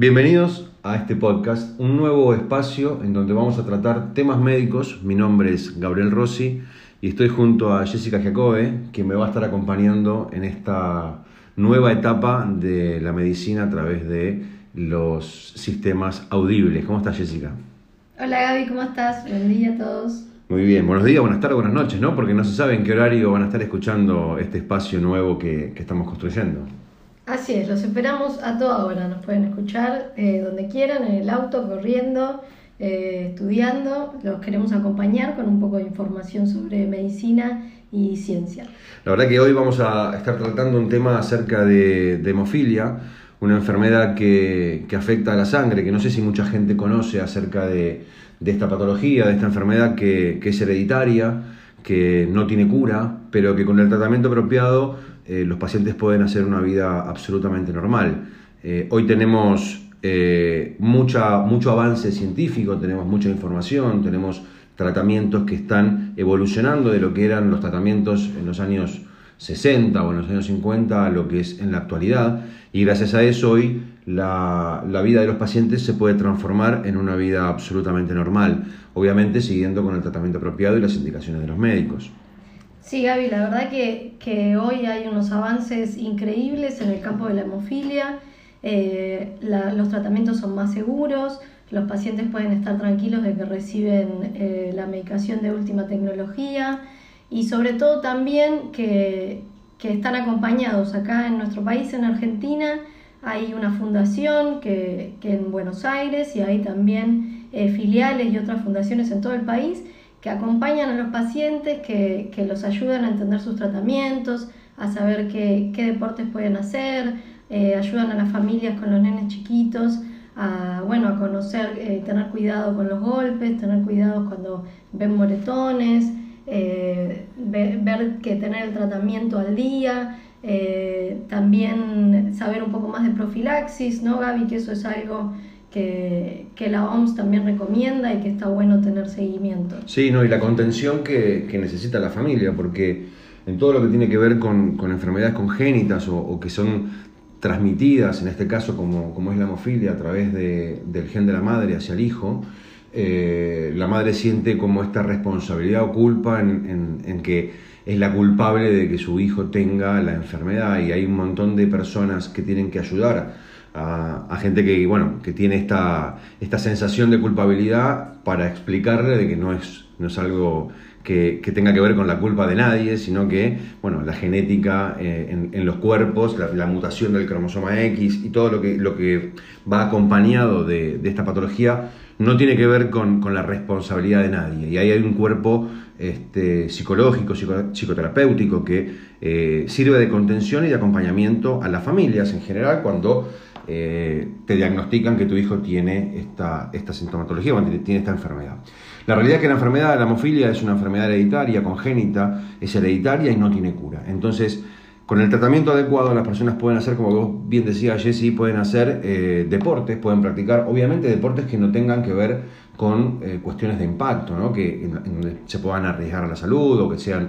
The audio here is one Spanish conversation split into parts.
Bienvenidos a este podcast, un nuevo espacio en donde vamos a tratar temas médicos. Mi nombre es Gabriel Rossi y estoy junto a Jessica Jacobe, que me va a estar acompañando en esta nueva etapa de la medicina a través de los sistemas audibles. ¿Cómo estás, Jessica? Hola Gaby, ¿cómo estás? Buen día a todos. Muy bien, buenos días, buenas tardes, buenas noches, ¿no? Porque no se sabe en qué horario van a estar escuchando este espacio nuevo que, que estamos construyendo. Así es, los esperamos a toda hora, nos pueden escuchar eh, donde quieran, en el auto, corriendo, eh, estudiando, los queremos acompañar con un poco de información sobre medicina y ciencia. La verdad que hoy vamos a estar tratando un tema acerca de, hemofilia, una enfermedad que, afecta a la sangre, que no sé si mucha gente conoce acerca de, esta patología, de esta enfermedad que, que es hereditaria, que no tiene cura, pero que con el tratamiento apropiado eh, los pacientes pueden hacer una vida absolutamente normal. Eh, hoy tenemos eh, mucha, mucho avance científico, tenemos mucha información, tenemos tratamientos que están evolucionando de lo que eran los tratamientos en los años 60 o en los años 50 a lo que es en la actualidad y gracias a eso hoy la, la, vida de los pacientes se puede transformar en una vida absolutamente normal, obviamente siguiendo con el tratamiento apropiado y las indicaciones de los médicos. Sí, Gaby, la verdad que, hoy hay unos avances increíbles en el campo de la hemofilia, eh, los tratamientos son más seguros, los pacientes pueden estar tranquilos de que reciben eh, la medicación de última tecnología y sobre todo también que, están acompañados. Acá en nuestro país, en Argentina, hay una fundación que, en Buenos Aires y hay también eh, filiales y otras fundaciones en todo el país que acompañan a los pacientes, que, los ayudan a entender sus tratamientos, a saber qué, deportes pueden hacer, eh, ayudan a las familias con los nenes chiquitos a, bueno, a conocer, eh, tener cuidado con los golpes, tener cuidado cuando ven moretones, eh, ver, que tener el tratamiento al día, también saber un poco más de profilaxis, ¿no, Gaby? Que eso es algo que, la OMS también recomienda y que está bueno tener seguimiento. Sí, no, y la contención que, necesita la familia, porque en todo lo que tiene que ver con, enfermedades congénitas o, que son transmitidas, en este caso como, como es la hemofilia, a través del gen de la madre hacia el hijo, eh, la madre siente como esta responsabilidad o culpa en, en, que es la culpable de que su hijo tenga la enfermedad y hay un montón de personas que tienen que ayudar a, gente que, bueno, que tiene esta, esta sensación de culpabilidad para explicarle de que no es, no es algo que, tenga que ver con la culpa de nadie, sino que bueno, la genética eh, en, los cuerpos, la, mutación del cromosoma X y todo lo que, lo que va acompañado de, esta patología no tiene que ver con, la responsabilidad de nadie. Y ahí hay un cuerpo este, psicológico, psicoterapéutico que eh, sirve de contención y de acompañamiento a las familias en general cuando eh, te diagnostican que tu hijo tiene esta, esta sintomatología, tiene esta enfermedad. La realidad es que la enfermedad de la hemofilia es una enfermedad hereditaria, congénita, es hereditaria y no tiene cura. Entonces, con el tratamiento adecuado las personas pueden hacer, como vos bien decías Jesse, pueden hacer eh, deportes, pueden practicar, obviamente deportes que no tengan que ver con eh, cuestiones de impacto, ¿no? que se puedan arriesgar a la salud o que sean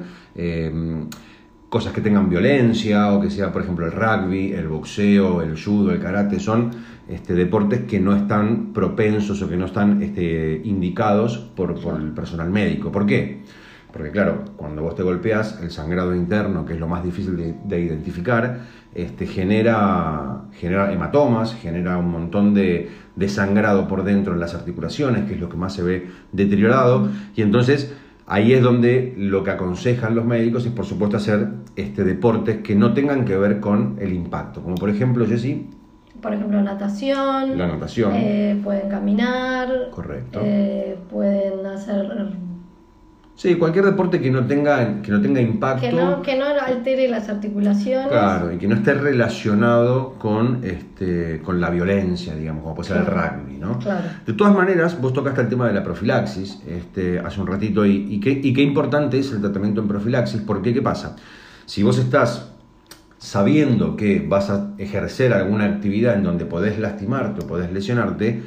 cosas que tengan violencia o que sea, por ejemplo, el rugby, el boxeo, el judo, el karate, son este, deportes que no están propensos o que no están este, indicados por, el personal médico. ¿Por qué? Porque claro, cuando vos te golpeas, el sangrado interno, que es lo más difícil de, identificar, este, genera, genera hematomas, genera un montón de, de sangrado por dentro en las articulaciones, que es lo que más se ve deteriorado, y entonces Ahí es donde lo que aconsejan los médicos es, por supuesto, hacer este, deportes que no tengan que ver con el impacto. Como por ejemplo, Jessy. Por ejemplo, natación. La natación. Eh, pueden caminar. Correcto. Eh, pueden hacer Sí, cualquier deporte que no tenga, que no tenga impacto. Que no, que no altere las articulaciones. Claro, y que no esté relacionado con, este, con la violencia, digamos, como puede ser el rugby, ¿no? Claro. De todas maneras, vos tocaste el tema de la profilaxis este, hace un ratito y, y, qué, y qué importante es el tratamiento en profilaxis, porque ¿qué pasa? Si vos estás sabiendo que vas a ejercer alguna actividad en donde podés lastimarte o podés lesionarte,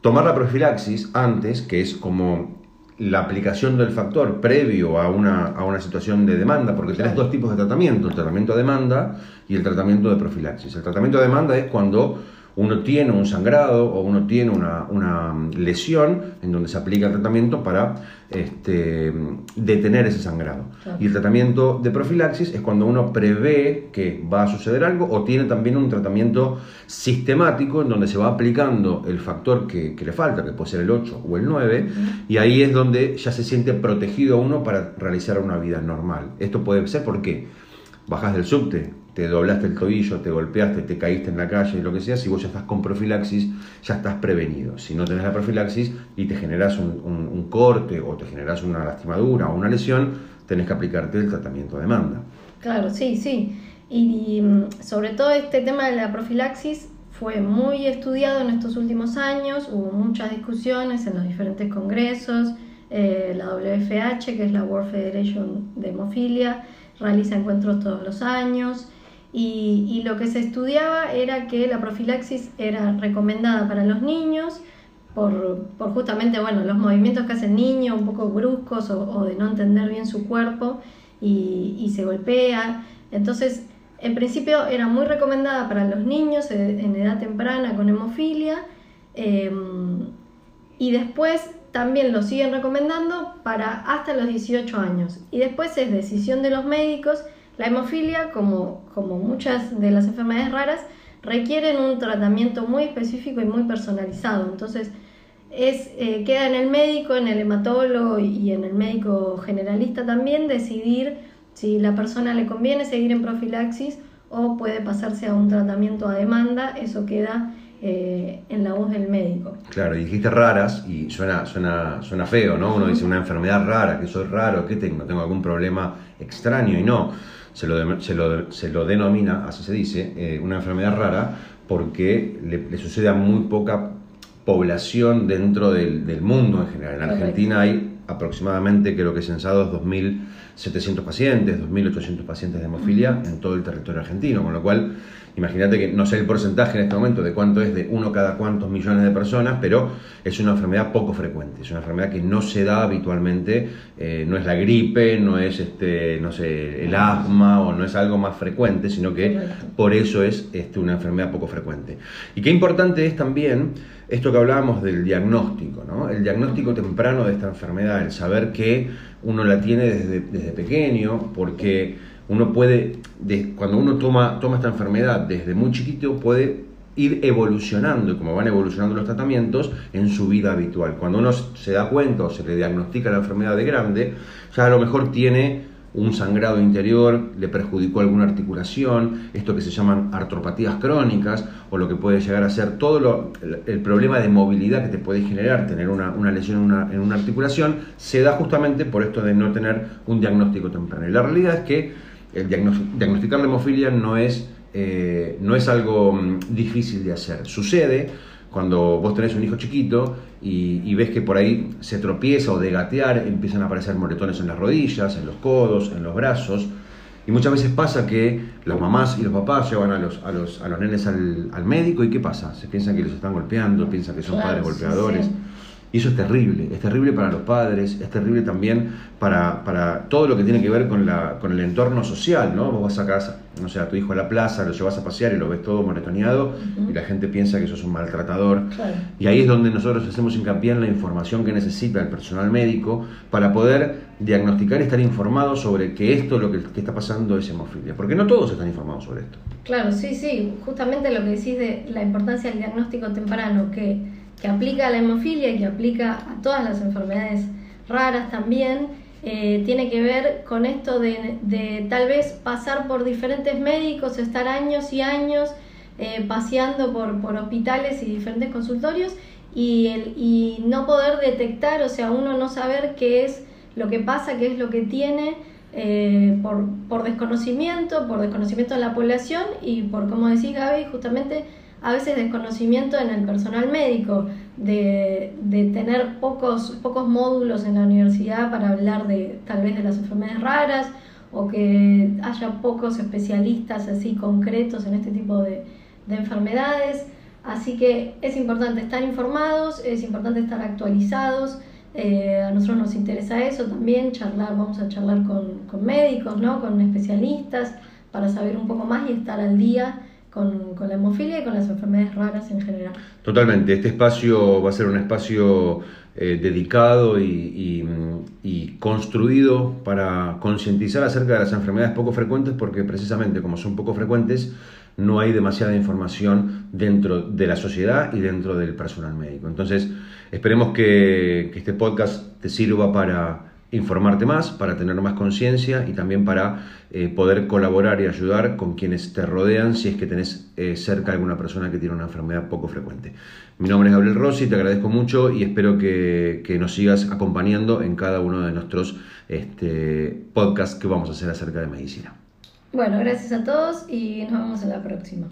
tomar la profilaxis antes, que es como la aplicación del factor previo a una, a una situación de demanda, porque tenés dos tipos de tratamiento, el tratamiento de demanda y el tratamiento de profilaxis. El tratamiento de demanda es cuando uno tiene un sangrado o uno tiene una, lesión en donde se aplica el tratamiento para este, detener ese sangrado. Y el tratamiento de profilaxis es cuando uno prevé que va a suceder algo o tiene también un tratamiento sistemático en donde se va aplicando el factor que, le falta, que puede ser el 8 o el 9, y ahí es donde ya se siente protegido uno para realizar una vida normal. Esto puede ser porque bajas del subte, te doblaste el tobillo, te golpeaste, te caíste en la calle, lo que sea, si vos ya estás con profilaxis, ya estás prevenido. Si no tenés la profilaxis y te generas un, corte o te generas una lastimadura o una lesión, tenés que aplicarte el tratamiento de demanda. Claro, sí, sí. Y, mm, sobre todo este tema de la profilaxis fue muy estudiado en estos últimos años, hubo muchas discusiones en los diferentes congresos, eh, la WFH, que es la World Federation de Hemofilia, realiza encuentros todos los años y, lo que se estudiaba era que la profilaxis era recomendada para los niños por, justamente bueno, los movimientos que hace el niño, un poco bruscos o, de no entender bien su cuerpo y, se golpea. Entonces, en principio era muy recomendada para los niños en edad temprana con hemofilia em, y después también lo siguen recomendando para hasta los 18 años. Y después es decisión de los médicos la hemofilia, como, como muchas de las enfermedades raras, requieren un tratamiento muy específico y muy personalizado. Entonces, es, eh, queda en el médico, en el hematólogo y en el médico generalista también decidir si la persona le conviene seguir en profilaxis o puede pasarse a un tratamiento a demanda. Eso queda eh, en la voz del médico. Claro, dijiste raras y suena, suena, suena feo, ¿no? Uno dice una enfermedad rara, que soy raro, que tengo, tengo algún problema extraño y no se lo, se lo, se lo denomina, así se dice, eh, una enfermedad rara porque le, sucede a muy poca población dentro del, del mundo en general. En Argentina hay aproximadamente, creo que censados 2.700 pacientes, 2.800 pacientes de hemofilia en todo el territorio argentino, con lo cual Imagínate que no sé el porcentaje en este momento de cuánto es de uno cada cuantos millones de personas, pero es una enfermedad poco frecuente, es una enfermedad que no se da habitualmente, eh, no es la gripe, no es este, no sé, el asma o no es algo más frecuente, sino que por eso es este, una enfermedad poco frecuente. Y qué importante es también esto que hablábamos del diagnóstico, ¿no? El diagnóstico temprano de esta enfermedad, el saber que uno la tiene desde, desde pequeño, porque uno puede, cuando uno toma, toma esta enfermedad desde muy chiquito, puede ir evolucionando, como van evolucionando los tratamientos, en su vida habitual. Cuando uno se da cuenta o se le diagnostica la enfermedad de grande, ya a lo mejor tiene un sangrado interior, le perjudicó alguna articulación, esto que se llaman artropatías crónicas, o lo que puede llegar a ser todo el, problema de movilidad que te puede generar tener una, lesión en una, en una articulación, se da justamente por esto de no tener un diagnóstico temprano. Y la realidad es que el diagnosticar la hemofilia no es, eh, no es algo mm, difícil de hacer. Sucede cuando vos tenés un hijo chiquito y, ves que por ahí se tropieza o de gatear, empiezan a aparecer moretones en las rodillas, en los codos, en los brazos. Y muchas veces pasa que las mamás y los papás llevan a los, a los, a los nenes al, al médico y ¿qué pasa? Se piensan que los están golpeando, piensan que son padres golpeadores. Y eso es terrible, es terrible para los padres, es terrible también para, para todo lo que tiene que ver con, la, con el entorno social, ¿no? Vos vas a casa, no sé, a tu hijo a la plaza, lo llevas a pasear y lo ves todo monetoneado y la gente piensa que sos un maltratador. Y ahí es donde nosotros hacemos hincapié en la información que necesita el personal médico para poder diagnosticar y estar informado sobre que esto, lo que, que está pasando es hemofilia. Porque no todos están informados sobre esto. Claro, sí, sí, justamente lo que decís de la importancia del diagnóstico temprano, que que aplica a la hemofilia que aplica a todas las enfermedades raras también, eh, tiene que ver con esto de, tal vez pasar por diferentes médicos, estar años y años eh, paseando por, por, hospitales y diferentes consultorios y, el, y no poder detectar, o sea, uno no saber qué es lo que pasa, qué es lo que tiene. Eh, por, por desconocimiento, por desconocimiento de la población y por, como decís Gaby, justamente a veces desconocimiento en el personal médico, de, tener pocos, pocos módulos en la universidad para hablar de tal vez de las enfermedades raras o que haya pocos especialistas así concretos en este tipo de, enfermedades. Así que es importante estar informados, es importante estar actualizados. Eh, a nosotros nos interesa eso también, charlar, vamos a charlar con, con médicos, ¿no? con especialistas, para saber un poco más y estar al día con, la hemofilia y con las enfermedades raras en general. Totalmente, este espacio va a ser un espacio eh, dedicado y, construido para concientizar acerca de las enfermedades poco frecuentes porque precisamente como son poco frecuentes no hay demasiada información dentro de la sociedad y dentro del personal médico. Entonces, esperemos que este podcast te sirva para informarte más, para tener más conciencia y también para eh, poder colaborar y ayudar con quienes te rodean si es que tenés eh, cerca alguna persona que tiene una enfermedad poco frecuente. Mi nombre es Gabriel Rossi, te agradezco mucho y espero que, nos sigas acompañando en cada uno de nuestros este, podcasts que vamos a hacer acerca de medicina. Bueno, gracias a todos y nos vemos en la próxima.